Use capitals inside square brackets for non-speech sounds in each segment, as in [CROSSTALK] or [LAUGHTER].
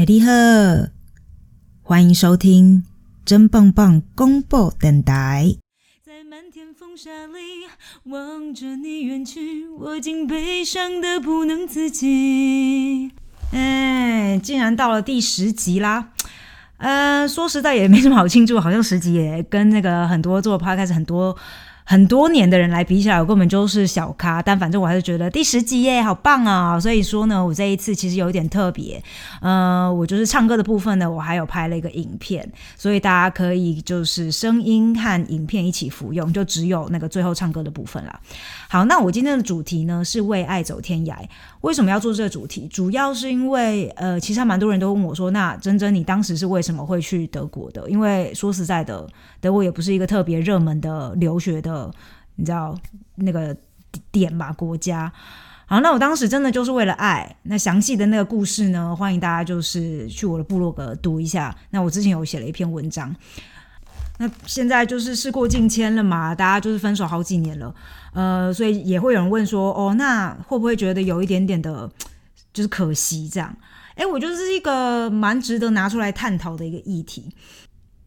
哎，你好，欢迎收听真棒棒公布电台。在漫天风沙里望着你远去，我竟悲伤的不能自己。哎，竟然到了第十集啦！呃，说实在也没什么好庆祝，好像十集也跟那个很多做 podcast 很多。很多年的人来比起来，我根本就是小咖。但反正我还是觉得第十集耶，好棒啊！所以说呢，我这一次其实有一点特别。呃，我就是唱歌的部分呢，我还有拍了一个影片，所以大家可以就是声音和影片一起服用，就只有那个最后唱歌的部分了。好，那我今天的主题呢是为爱走天涯。为什么要做这个主题？主要是因为呃，其实还蛮多人都问我说，那珍珍你当时是为什么会去德国的？因为说实在的，德国也不是一个特别热门的留学的，你知道那个点吧？国家。好，那我当时真的就是为了爱。那详细的那个故事呢，欢迎大家就是去我的部落格读一下。那我之前有写了一篇文章。那现在就是事过境迁了嘛，大家就是分手好几年了，呃，所以也会有人问说，哦，那会不会觉得有一点点的，就是可惜这样？哎，我觉得是一个蛮值得拿出来探讨的一个议题。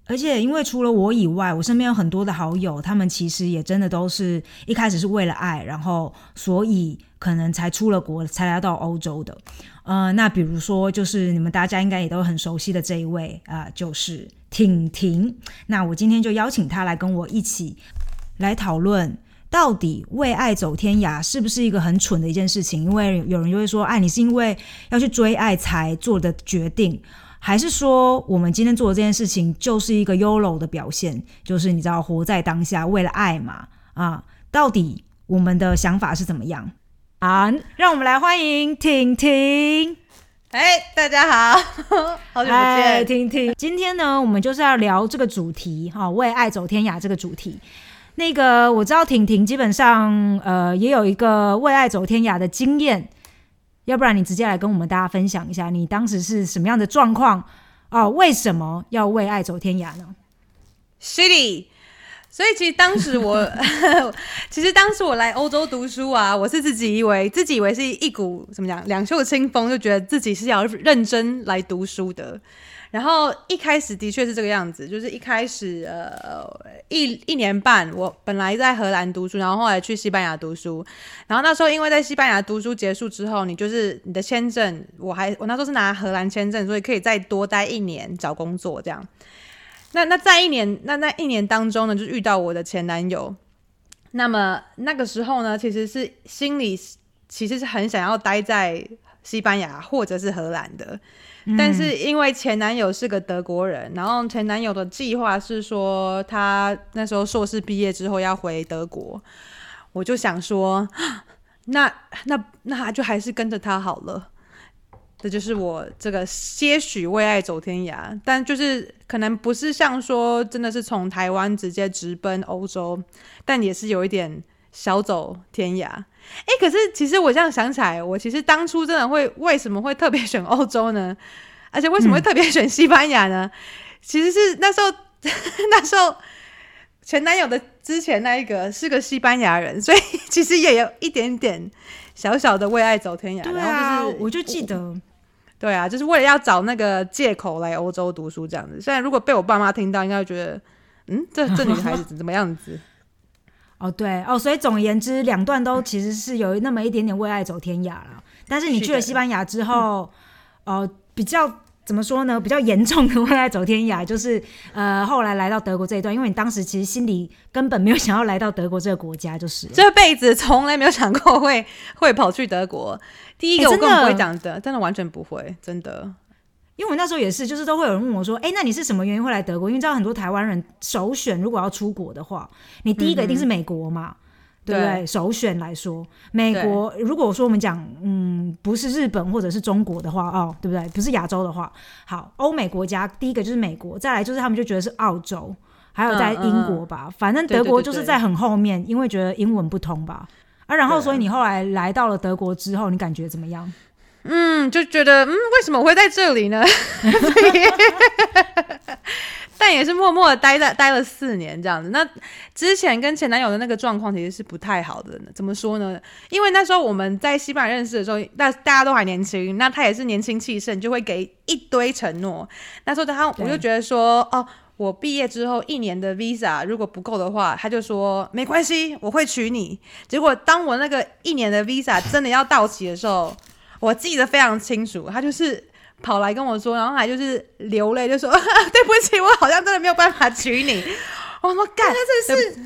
而且，因为除了我以外，我身边有很多的好友，他们其实也真的都是一开始是为了爱，然后所以可能才出了国，才来到欧洲的。呃，那比如说，就是你们大家应该也都很熟悉的这一位啊，就是婷婷。那我今天就邀请她来跟我一起来讨论，到底为爱走天涯是不是一个很蠢的一件事情？因为有人就会说，哎，你是因为要去追爱才做的决定。还是说，我们今天做的这件事情就是一个 YOLO 的表现，就是你知道，活在当下，为了爱嘛，啊，到底我们的想法是怎么样啊？让我们来欢迎婷婷。哎，大家好，[LAUGHS] 好久不见，婷婷。今天呢，我们就是要聊这个主题，哈，为爱走天涯这个主题。那个我知道婷婷基本上呃也有一个为爱走天涯的经验。要不然你直接来跟我们大家分享一下，你当时是什么样的状况啊？为什么要为爱走天涯呢？City，所以其实当时我，[LAUGHS] 其实当时我来欧洲读书啊，我是自己以为自己以为是一股怎么讲两袖清风，就觉得自己是要认真来读书的。然后一开始的确是这个样子，就是一开始呃一一年半，我本来在荷兰读书，然后后来去西班牙读书，然后那时候因为在西班牙读书结束之后，你就是你的签证，我还我那时候是拿荷兰签证，所以可以再多待一年找工作这样。那那在一年那那一年当中呢，就遇到我的前男友。那么那个时候呢，其实是心里其实是很想要待在西班牙或者是荷兰的。但是因为前男友是个德国人，然后前男友的计划是说他那时候硕士毕业之后要回德国，我就想说，那那那就还是跟着他好了。这就是我这个些许为爱走天涯，但就是可能不是像说真的是从台湾直接直奔欧洲，但也是有一点小走天涯。哎，可是其实我这样想起来，我其实当初真的会为什么会特别选欧洲呢？而且为什么会特别选西班牙呢？其实是那时候 [LAUGHS] 那时候前男友的之前那一个是个西班牙人，所以 [LAUGHS] 其实也有一点点小小的为爱走天涯。对啊，我就记得，对啊，就是为了要找那个借口来欧洲读书这样子。虽然如果被我爸妈听到，应该会觉得，嗯，这这女孩子怎么样子？哦，对哦，所以总而言之，两段都其实是有那么一点点为爱走天涯了。但是你去了西班牙之后，哦，比较怎么说呢？比较严重的 [LAUGHS] 为爱走天涯，就是呃，后来来到德国这一段，因为你当时其实心里根本没有想要来到德国这个国家，就是这辈子从来没有想过会会跑去德国。第一个我根本不会讲的，真的完全不会，真的。因为我那时候也是，就是都会有人问我说：“哎，那你是什么原因会来德国？”因为知道很多台湾人首选如果要出国的话，你第一个一定是美国嘛，对不对？首选来说，美国如果说我们讲，嗯，不是日本或者是中国的话，哦，对不对？不是亚洲的话，好，欧美国家第一个就是美国，再来就是他们就觉得是澳洲，还有在英国吧，反正德国就是在很后面，因为觉得英文不通吧。啊，然后所以你后来来到了德国之后，你感觉怎么样？嗯，就觉得嗯，为什么会在这里呢？[LAUGHS] 但也是默默的待在待了四年这样子。那之前跟前男友的那个状况其实是不太好的，怎么说呢？因为那时候我们在西班牙认识的时候，那大家都还年轻，那他也是年轻气盛，就会给一堆承诺。那时候他我就觉得说，哦。我毕业之后一年的 visa 如果不够的话，他就说没关系，我会娶你。结果当我那个一年的 visa 真的要到期的时候，我记得非常清楚，他就是跑来跟我说，然后还就是流泪，就说 [LAUGHS] 对不起，我好像真的没有办法娶你。我说 [LAUGHS] 干，真的是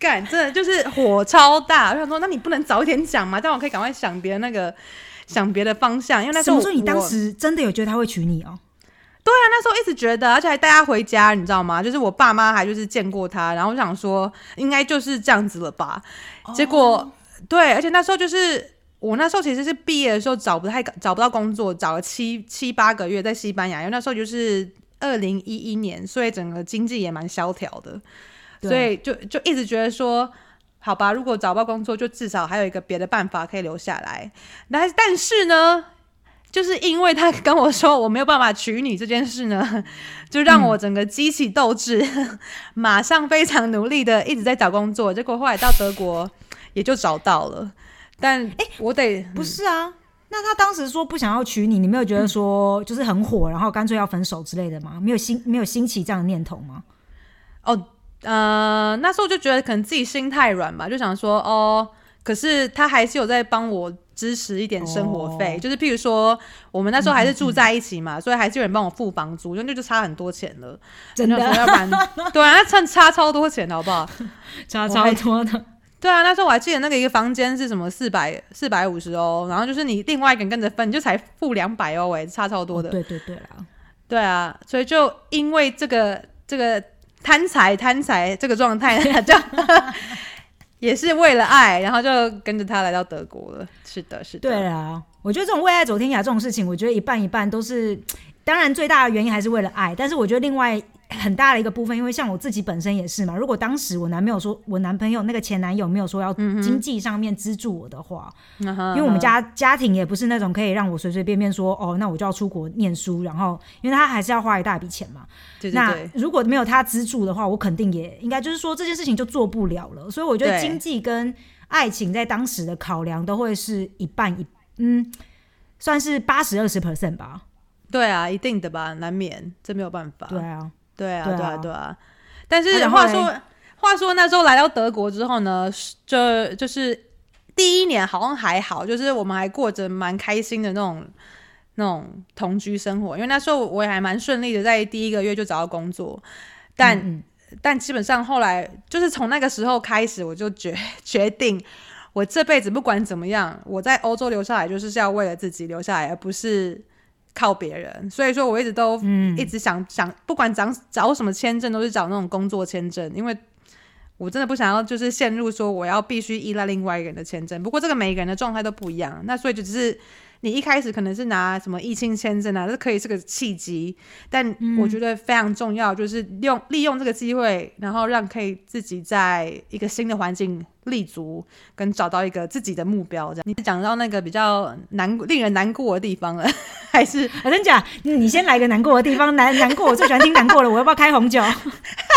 干，真的就是火超大。我想说，那你不能早一点讲吗？这样我可以赶快想别的那个想别的方向。因为那时候说你当时真的有觉得他会娶你哦。对啊，那时候一直觉得，而且还带他回家，你知道吗？就是我爸妈还就是见过他，然后我想说应该就是这样子了吧。结果对，而且那时候就是我那时候其实是毕业的时候找不太找不到工作，找了七七八个月在西班牙，因为那时候就是二零一一年，所以整个经济也蛮萧条的，所以就就一直觉得说，好吧，如果找不到工作，就至少还有一个别的办法可以留下来。但但是呢？就是因为他跟我说我没有办法娶你这件事呢，就让我整个激起斗志，马上非常努力的一直在找工作。结果后来到德国也就找到了，但哎，我得不是啊？那他当时说不想要娶你，你没有觉得说就是很火，然后干脆要分手之类的吗？没有兴没有兴起这样的念头吗？哦，呃，那时候就觉得可能自己心太软吧，就想说哦，可是他还是有在帮我。支持一点生活费，就是譬如说，我们那时候还是住在一起嘛，所以还是有人帮我付房租，就那就差很多钱了。真的，要不然 [LAUGHS] 对啊，那差差超多钱，好不好？[LAUGHS] 差超多的。对啊，那时候我还记得那个一个房间是什么四百四百五十欧，然后就是你另外一个人跟着分，你就才付两百欧，哎，差超多的。对对对啦，对啊，所以就因为这个这个贪财贪财这个状态，[LAUGHS] 就。[LAUGHS] 也是为了爱，然后就跟着他来到德国了。是的，是的。对啊，我觉得这种为爱走天涯这种事情，我觉得一半一半都是。当然，最大的原因还是为了爱，但是我觉得另外。很大的一个部分，因为像我自己本身也是嘛。如果当时我男朋友说，我男朋友那个前男友没有说要经济上面资助我的话，因为我们家家庭也不是那种可以让我随随便便说哦，那我就要出国念书，然后因为他还是要花一大笔钱嘛。那如果没有他资助的话，我肯定也应该就是说这件事情就做不了了。所以我觉得经济跟爱情在当时的考量都会是一半一嗯，算是八十二十 percent 吧。对啊，一定的吧，难免这没有办法。对啊。对啊，对啊，对啊。但是话说，话说那时候来到德国之后呢，就就是第一年好像还好，就是我们还过着蛮开心的那种那种同居生活。因为那时候我也还蛮顺利的，在第一个月就找到工作。但但基本上后来就是从那个时候开始，我就决决定，我这辈子不管怎么样，我在欧洲留下来就是是要为了自己留下来，而不是。靠别人，所以说我一直都一直想想，不管找找什么签证，都是找那种工作签证，因为我真的不想要就是陷入说我要必须依赖另外一个人的签证。不过这个每一个人的状态都不一样，那所以就只是。你一开始可能是拿什么疫情签证啊，这可以是个契机，但我觉得非常重要，就是用利用这个机会，然后让可以自己在一个新的环境立足，跟找到一个自己的目标。这样，你讲到那个比较难、令人难过的地方了，还是我真讲，你先来个难过的地方，难难过，我最喜欢听难过了，我要不要开红酒？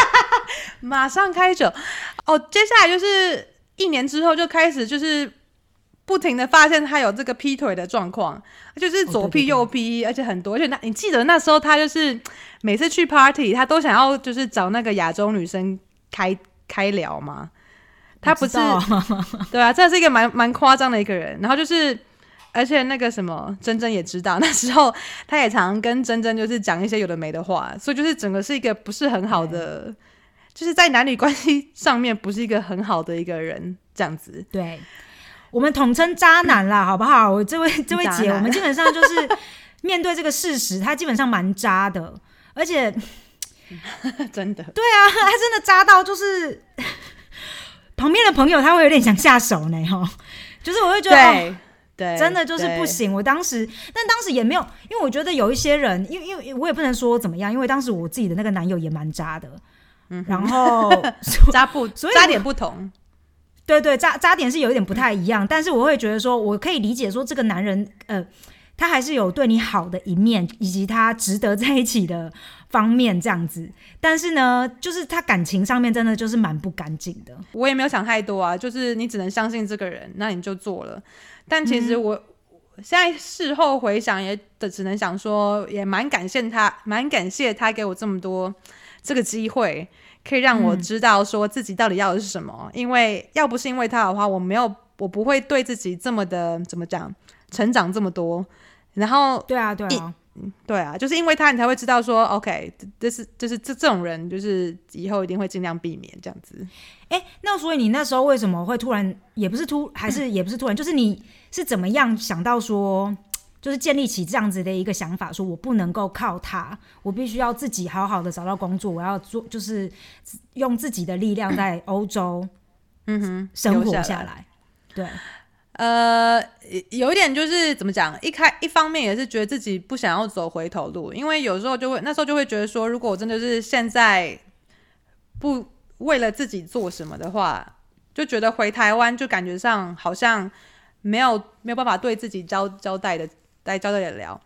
[LAUGHS] 马上开酒哦！接下来就是一年之后就开始就是。不停的发现他有这个劈腿的状况，就是左劈右劈，而且很多。而且那你记得那时候他就是每次去 party，他都想要就是找那个亚洲女生开开聊吗？他不是 [LAUGHS] 对啊，这是一个蛮蛮夸张的一个人。然后就是，而且那个什么珍珍也知道，那时候他也常跟珍珍就是讲一些有的没的话，所以就是整个是一个不是很好的，就是在男女关系上面不是一个很好的一个人这样子。对。我们统称渣男啦，[LAUGHS] 好不好？我这位这位姐，我们基本上就是 [LAUGHS] 面对这个事实，他基本上蛮渣的，而且 [LAUGHS] 真的，对啊，他真的渣到就是旁边的朋友他会有点想下手呢，哈，就是我会觉得，对，真的就是不行。我当时，但当时也没有，因为我觉得有一些人，因为因为我也不能说怎么样，因为当时我自己的那个男友也蛮渣的，嗯，然后渣不，所以渣点不同。对对，渣渣点是有一点不太一样，但是我会觉得说，我可以理解说这个男人，呃，他还是有对你好的一面，以及他值得在一起的方面这样子。但是呢，就是他感情上面真的就是蛮不干净的。我也没有想太多啊，就是你只能相信这个人，那你就做了。但其实我现在事后回想，也的只能想说，也蛮感谢他，蛮感谢他给我这么多这个机会，可以让我知道说自己到底要的是什么。因为要不是因为他的话，我没有，我不会对自己这么的怎么讲，成长这么多。然后，对啊，对啊，对啊，就是因为他，你才会知道说，OK，这是就是这这种人，就是以后一定会尽量避免这样子。哎，那所以你那时候为什么会突然，也不是突，还是也不是突然，就是你是怎么样想到说，就是建立起这样子的一个想法，说我不能够靠他，我必须要自己好好的找到工作，我要做，就是用自己的力量在 [CLEARS THROAT] 欧洲，嗯哼，生活下来，对。呃，有一点就是怎么讲，一开一方面也是觉得自己不想要走回头路，因为有时候就会那时候就会觉得说，如果我真的是现在不为了自己做什么的话，就觉得回台湾就感觉上好像没有没有办法对自己交交代的来交代也聊。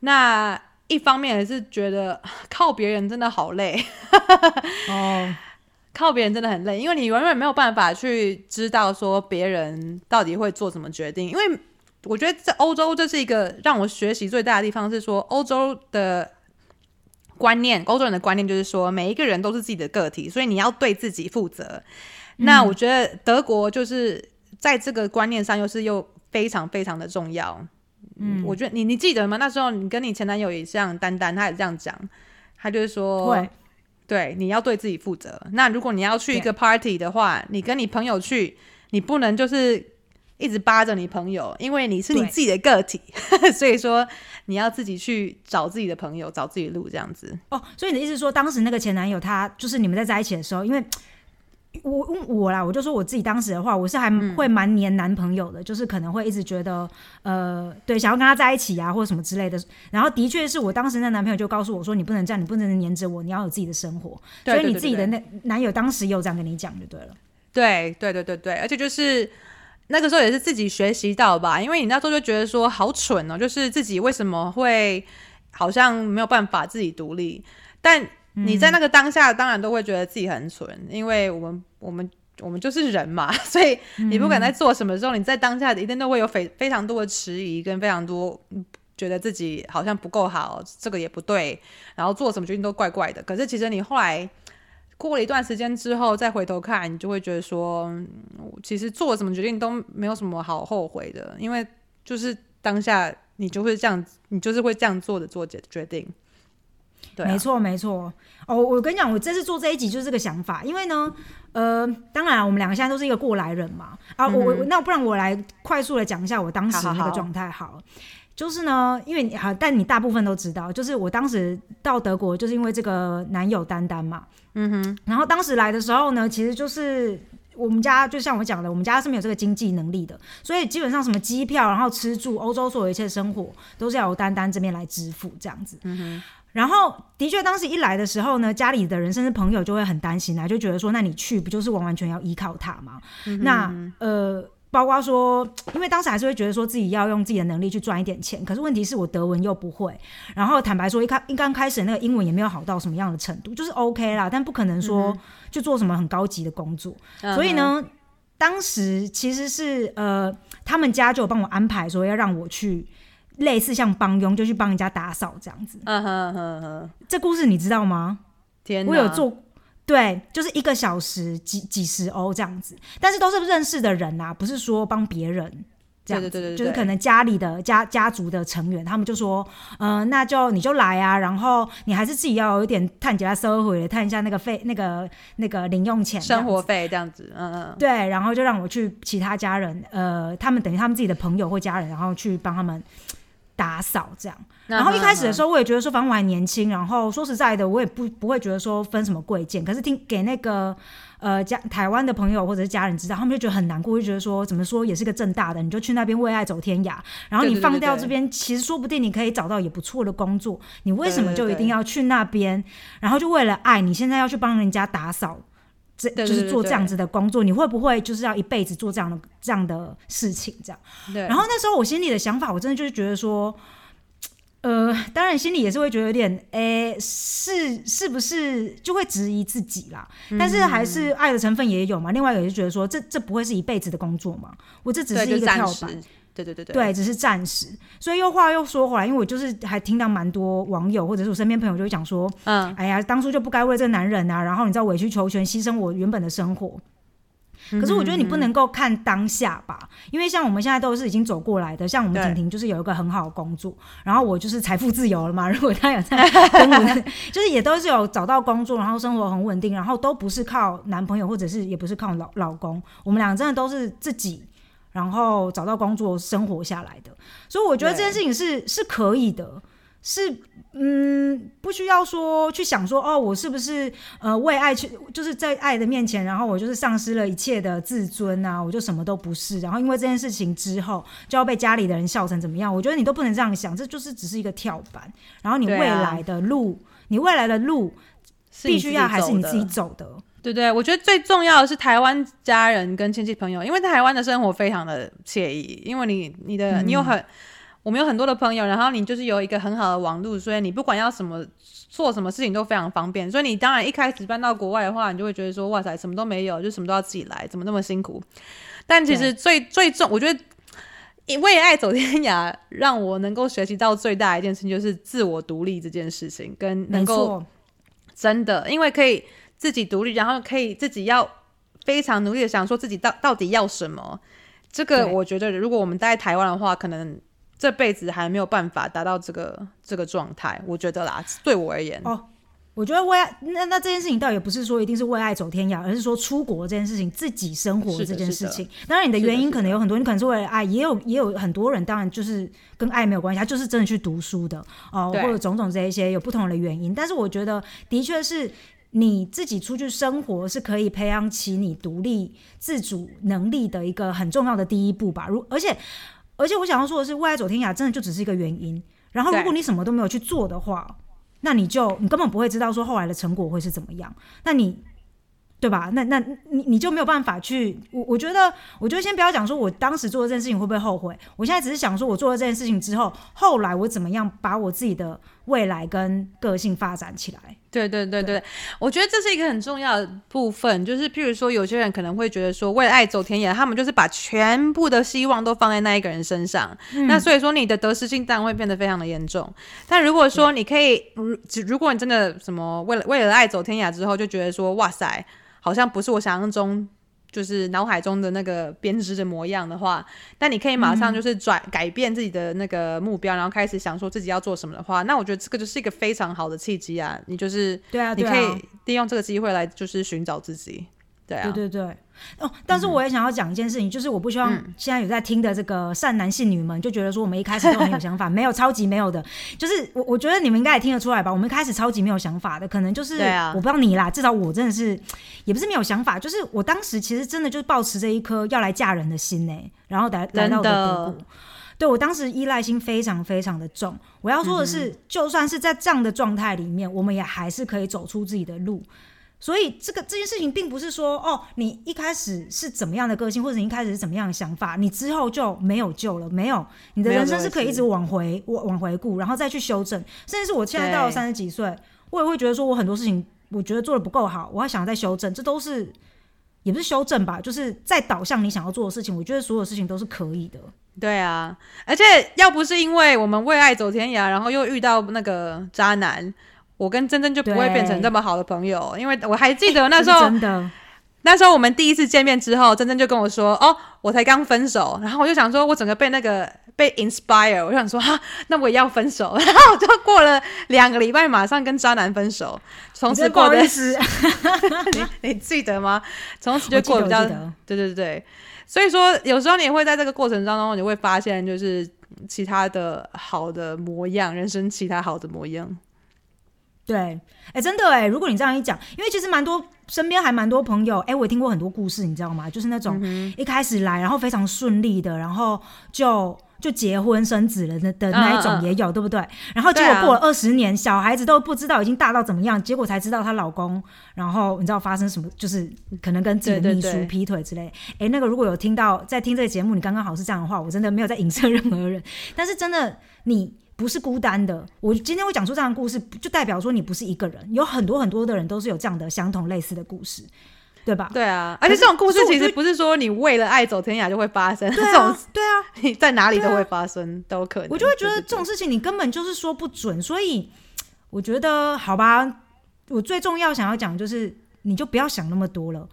那一方面也是觉得 [SIGHS] 靠别人真的好累 [LAUGHS] 哦。靠别人真的很累，因为你永远没有办法去知道说别人到底会做什么决定。因为我觉得在欧洲，这是一个让我学习最大的地方，是说欧洲的观念，欧洲人的观念就是说每一个人都是自己的个体，所以你要对自己负责。那我觉得德国就是在这个观念上又是又非常非常的重要。嗯，我觉得你你记得吗？那时候你跟你前男友也像丹丹，他也这样讲，他就是说。对，你要对自己负责。那如果你要去一个 party 的话，你跟你朋友去，你不能就是一直扒着你朋友，因为你是你自己的个体，[LAUGHS] 所以说你要自己去找自己的朋友，找自己的路这样子。哦，所以你的意思说，当时那个前男友他就是你们在在一起的时候，因为。我我啦，我就说我自己当时的话，我是还会蛮黏男朋友的，就是可能会一直觉得，呃，对，想要跟他在一起啊，或者什么之类的。然后的确是我当时那男朋友就告诉我说，你不能这样，你不能黏着我，你要有自己的生活。所以你自己的那男友当时有这样跟你讲就对了。对对对对对，而且就是那个时候也是自己学习到吧，因为你那时候就觉得说好蠢哦，就是自己为什么会好像没有办法自己独立，但。你在那个当下，当然都会觉得自己很蠢，因为我们我们我们就是人嘛，[LAUGHS] 所以你不管在做什么时候，你在当下一定都会有非非常多的迟疑，跟非常多觉得自己好像不够好，这个也不对，然后做什么决定都怪怪的。可是其实你后来过了一段时间之后，再回头看，你就会觉得说，其实做什么决定都没有什么好后悔的，因为就是当下你就会这样，你就是会这样做的做决决定。没错，没错。哦，我跟你讲，我这次做这一集就是这个想法，因为呢，呃，当然我们两个现在都是一个过来人嘛。啊，我我那不然我来快速的讲一下我当时那个状态好。就是呢，因为你好，但你大部分都知道，就是我当时到德国就是因为这个男友丹丹嘛。嗯哼。然后当时来的时候呢，其实就是我们家就像我讲的，我们家是没有这个经济能力的，所以基本上什么机票，然后吃住，欧洲所有一切生活都是要由丹丹这边来支付这样子。嗯哼。然后，的确，当时一来的时候呢，家里的人甚至朋友就会很担心啊，就觉得说，那你去不就是完完全要依靠他吗？那呃，包括说，因为当时还是会觉得说自己要用自己的能力去赚一点钱，可是问题是我德文又不会，然后坦白说，一开一刚开始那个英文也没有好到什么样的程度，就是 OK 啦，但不可能说就做什么很高级的工作。所以呢，当时其实是呃，他们家就帮我安排说要让我去。类似像帮佣，就去帮人家打扫这样子。嗯哼哼哼，这故事你知道吗？天，我有做，对，就是一个小时几几十欧这样子，但是都是认识的人啊，不是说帮别人这样子，就是可能家里的家家族的成员，他们就说，嗯，那就你就来啊，然后你还是自己要有一点探几下收回，探一下那个费那个那个零用钱生活费这样子，嗯嗯，对，然后就让我去其他家人，呃，他们等于他们自己的朋友或家人，然后去帮他们。打扫这样，然后一开始的时候，我也觉得说，反正我还年轻，然后说实在的，我也不不会觉得说分什么贵贱。可是听给那个呃家台湾的朋友或者是家人知道，他们就觉得很难过，就觉得说怎么说也是个正大的，你就去那边为爱走天涯，然后你放掉这边，其实说不定你可以找到也不错的工作，你为什么就一定要去那边？然后就为了爱你现在要去帮人家打扫，这就是做这样子的工作，你会不会就是要一辈子做这样的这样的事情？这样。对，然后那时候我心里的想法，我真的就是觉得说，呃，当然心里也是会觉得有点，诶，是是不是就会质疑自己啦？但是还是爱的成分也有嘛。另外一个也是觉得说，这这不会是一辈子的工作嘛？我这只是一个跳板。，对对对对对，只是暂时，所以又话又说回来，因为我就是还听到蛮多网友或者是我身边朋友就会讲说，嗯，哎呀，当初就不该为这个男人啊，然后你知道委曲求全，牺牲我原本的生活。可是我觉得你不能够看当下吧，因为像我们现在都是已经走过来的，像我们婷婷就是有一个很好的工作，然后我就是财富自由了嘛。如果她有在跟我的，[LAUGHS] 就是也都是有找到工作，然后生活很稳定，然后都不是靠男朋友或者是也不是靠老老公，我们俩真的都是自己。然后找到工作生活下来的，所以我觉得这件事情是是可以的，是嗯，不需要说去想说哦，我是不是呃为爱去，就是在爱的面前，然后我就是丧失了一切的自尊啊，我就什么都不是，然后因为这件事情之后就要被家里的人笑成怎么样？我觉得你都不能这样想，这就是只是一个跳板，然后你未来的路，你未来的路必须要还是你自己走的，对对，我觉得最重要的是台湾家人跟亲戚朋友，因为台湾的生活非常的惬意，因为你你的你有很、我们有很多的朋友，然后你就是有一个很好的网络，所以你不管要什么做什么事情都非常方便。所以你当然一开始搬到国外的话，你就会觉得说哇塞，什么都没有，就什么都要自己来，怎么那么辛苦？但其实最最重，我觉得。为爱走天涯，让我能够学习到最大的一件事情，就是自我独立这件事情，跟能够，真的，因为可以自己独立，然后可以自己要非常努力的想说自己到到底要什么。这个我觉得，如果我们待在台湾的话，可能这辈子还没有办法达到这个这个状态。我觉得啦，对我而言，哦我觉得为爱那那这件事情倒也不是说一定是为爱走天涯，而是说出国这件事情，自己生活这件事情。当然，你的原因可能有很多，你可能是为了爱，也有也有很多人，当然就是跟爱没有关系，他就是真的去读书的哦、对或者种种这一些有不同的原因。但是我觉得，的确是你自己出去生活是可以培养起你独立自主能力的一个很重要的第一步吧。如而且而且我想要说的是，未来走天涯真的就只是一个原因。然后，如果你什么都没有去做的话，那你就你根本不会知道说后来的成果会是怎么样。那你对吧？那那你你就没有办法去。我我觉得，我就先不要讲说我当时做的这件事情会不会后悔。我现在只是想说，我做了这件事情之后，后来我怎么样把我自己的未来跟个性发展起来。对对对对，我觉得这是一个很重要的部分，就是譬如说，有些人可能会觉得说，为了爱走天涯，他们就是把全部的希望都放在那一个人身上，那所以说你的得失心当然会变得非常的严重。但如果说你可以，如如果你真的什么为了为了爱走天涯之后，就觉得说，哇塞，好像不是我想象中。就是脑海中的那个编织的模样的话，那你可以马上就是转、改变自己的那个目标，然后开始想说自己要做什么的话，那我觉得这个就是一个非常好的契机啊！你就是对啊，你。可以利用这个机会来就是寻找自己，对啊，对对对，哦，但是我也想要讲一件事情，就是我不希望现在有在听的这个善男信女们就觉得说我们一开始都很有想法，[LAUGHS] 没有超级没有的，就是我我觉得你们应该也听得出来吧，我们一开始超级没有想法的，可能就是、我不知道你啦，至少我真的是也不是没有想法，就是我当时其实真的就是抱持着一颗要来嫁人的心呢、然后来来到我的。对我当时依赖心非常非常的重。我要说的是，就算是在这样的状态里面，我们也还是可以走出自己的路。所以这个这件事情并不是说哦，你一开始是怎么样的个性，或者你一开始是怎么样的想法，你之后就没有救了。没有，你的人生是可以一直往回往往回顾，然后再去修正。甚至是我现在到了三十几岁，我也会觉得说我很多事情我觉得做的不够好，我还想再修正，这都是也不是修正吧，就是在导向你想要做的事情。我觉得所有事情都是可以的。对啊，而且要不是因为我们为爱走天涯，然后又遇到那个渣男，我跟珍珍就不会对变成这么好的朋友。因为我还记得那 [LAUGHS] 时候，真的，那时候我们第一次见面之后，珍珍就跟我说：“哦，我才刚分手。”然后我就想说，我整个被那个被 inspire，我就想说哈，那我也要分手。[LAUGHS] 然后我就过了两个礼拜，马上跟渣男分手，从此过得得不好意思，[LAUGHS] 你你记得吗？从此就过得比较对对对，所以说有时候你会在这个过程当中，你会发现就是其他的好的模样，人生其他好的模样。对，哎、真的哎，如果你这样一讲，因为其实蛮多身边还蛮多朋友，哎、我也听过很多故事，你知道吗？就是那种嗯一开始来，然后非常顺利的，然后就就结婚生子了的的那一种也有，对不对？然后结果过了二十年，小孩子都不知道已经大到怎么样，结果才知道她老公，然后你知道发生什么，就是可能跟自己的秘书劈腿之类。哎，那个如果有听到在听这个节目，你刚刚好是这样的话，我真的没有在影射任何人，但是真的你。不是孤单的，我今天会讲出这样的故事，就代表说你不是一个人，有很多很多的人都是有这样的相同类似的故事，对吧？对啊，而且这种故事其实不是说你为了爱走天涯就会发生，对这种啊，对啊，[LAUGHS] 你在哪里都会发生，都可能。我就会觉得这种事情你根本就是说不准，所以我觉得好吧，我最重要想要讲就是，你就不要想那么多了。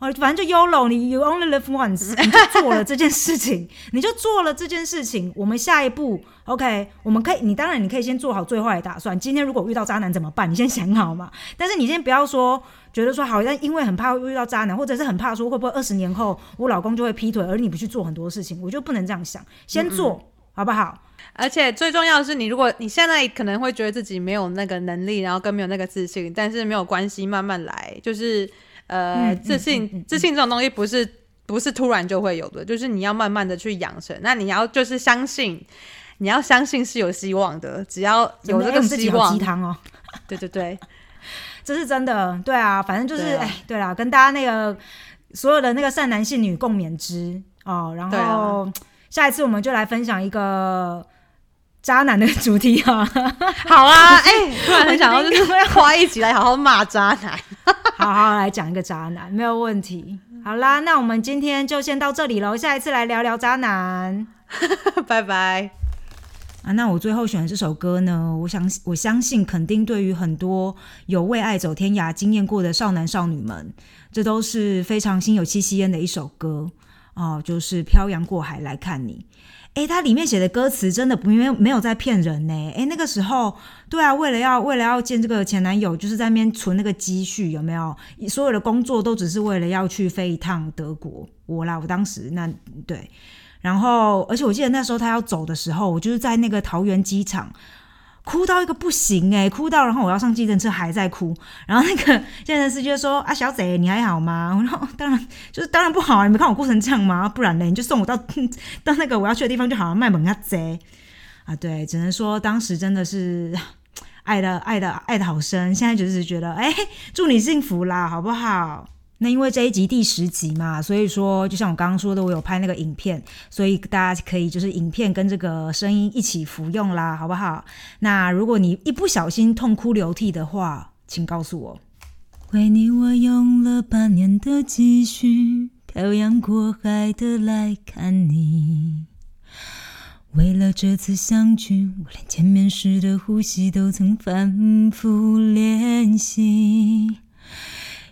哦，反正就 YOLO，你 You only live once，[LAUGHS] 你就做了这件事情，[LAUGHS] 你就做了这件事情。我们下一步，OK，我们可以，你当然你可以先做好最坏的打算。今天如果遇到渣男怎么办？你先想好嘛。[LAUGHS] 但是你先不要说，觉得说好像因为很怕会遇到渣男，或者是很怕说会不会二十年后我老公就会劈腿，而你不去做很多事情，我就不能这样想，先做好不好？而且最重要的是，你如果你现在可能会觉得自己没有那个能力，然后更没有那个自信，但是没有关系，慢慢来。就是呃，嗯自信、自信这种东西不是不是突然就会有的，就是你要慢慢的去养成。那你要就是相信，你要相信是有希望的，只要有这个希望鸡，汤哦。对对对，[LAUGHS] 这是真的，对啊，反正就是，哎、对啦，跟大家那个所有的那个善男信女共勉之哦。然对后、啊下一次我们就来分享一个渣男的主题啊。好啊，[LAUGHS] 哎、突然很想要就是花一起来好好骂渣男。好好来讲一个渣男，没有问题。好啦，那我们今天就先到这里喽，下一次来聊聊渣男。[LAUGHS] 拜拜。啊，那我最后选的这首歌呢，我想我相信肯定对于很多有为爱走天涯经验过的少男少女们，这都是非常心有戚戚焉的一首歌哦，就是《漂洋过海来看你》。哎，它里面写的歌词真的不没有没有在骗人呢。哎，那个时候，对啊，为了要为了要见这个前男友，就是在那边存那个积蓄，有没有？所有的工作都只是为了要去飞一趟德国。我啦，我当时那对。然后，而且我记得那时候他要走的时候，我就是在那个桃园机场哭到一个不行哎、哭到然后我要上计程车还在哭，然后那个计程司机就说：“啊，小姐你还好吗？”我说：“当然就是当然不好啊，你没看我哭成这样吗？不然呢，你就送我到 [LAUGHS] 到那个我要去的地方就好了，卖萌啊贼啊！”对，只能说当时真的是 [SIGHS] 爱的爱的爱的好深，现在就是觉得哎、祝你幸福啦，好不好？那因为这一集第十集嘛，所以说就像我刚刚说的，我有拍那个影片，所以大家可以就是影片跟这个声音一起服用啦，好不好？那如果你一不小心痛哭流涕的话，请告诉我。为你，我用了半年的积蓄，漂洋过海的来看你。为了这次相聚，我连见面时的呼吸都曾反复练习。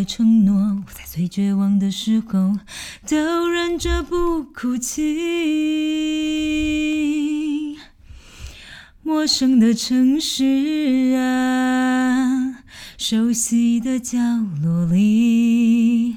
的承诺，我在最绝望的时候都忍着不哭泣。陌生的城市啊，熟悉的角落里，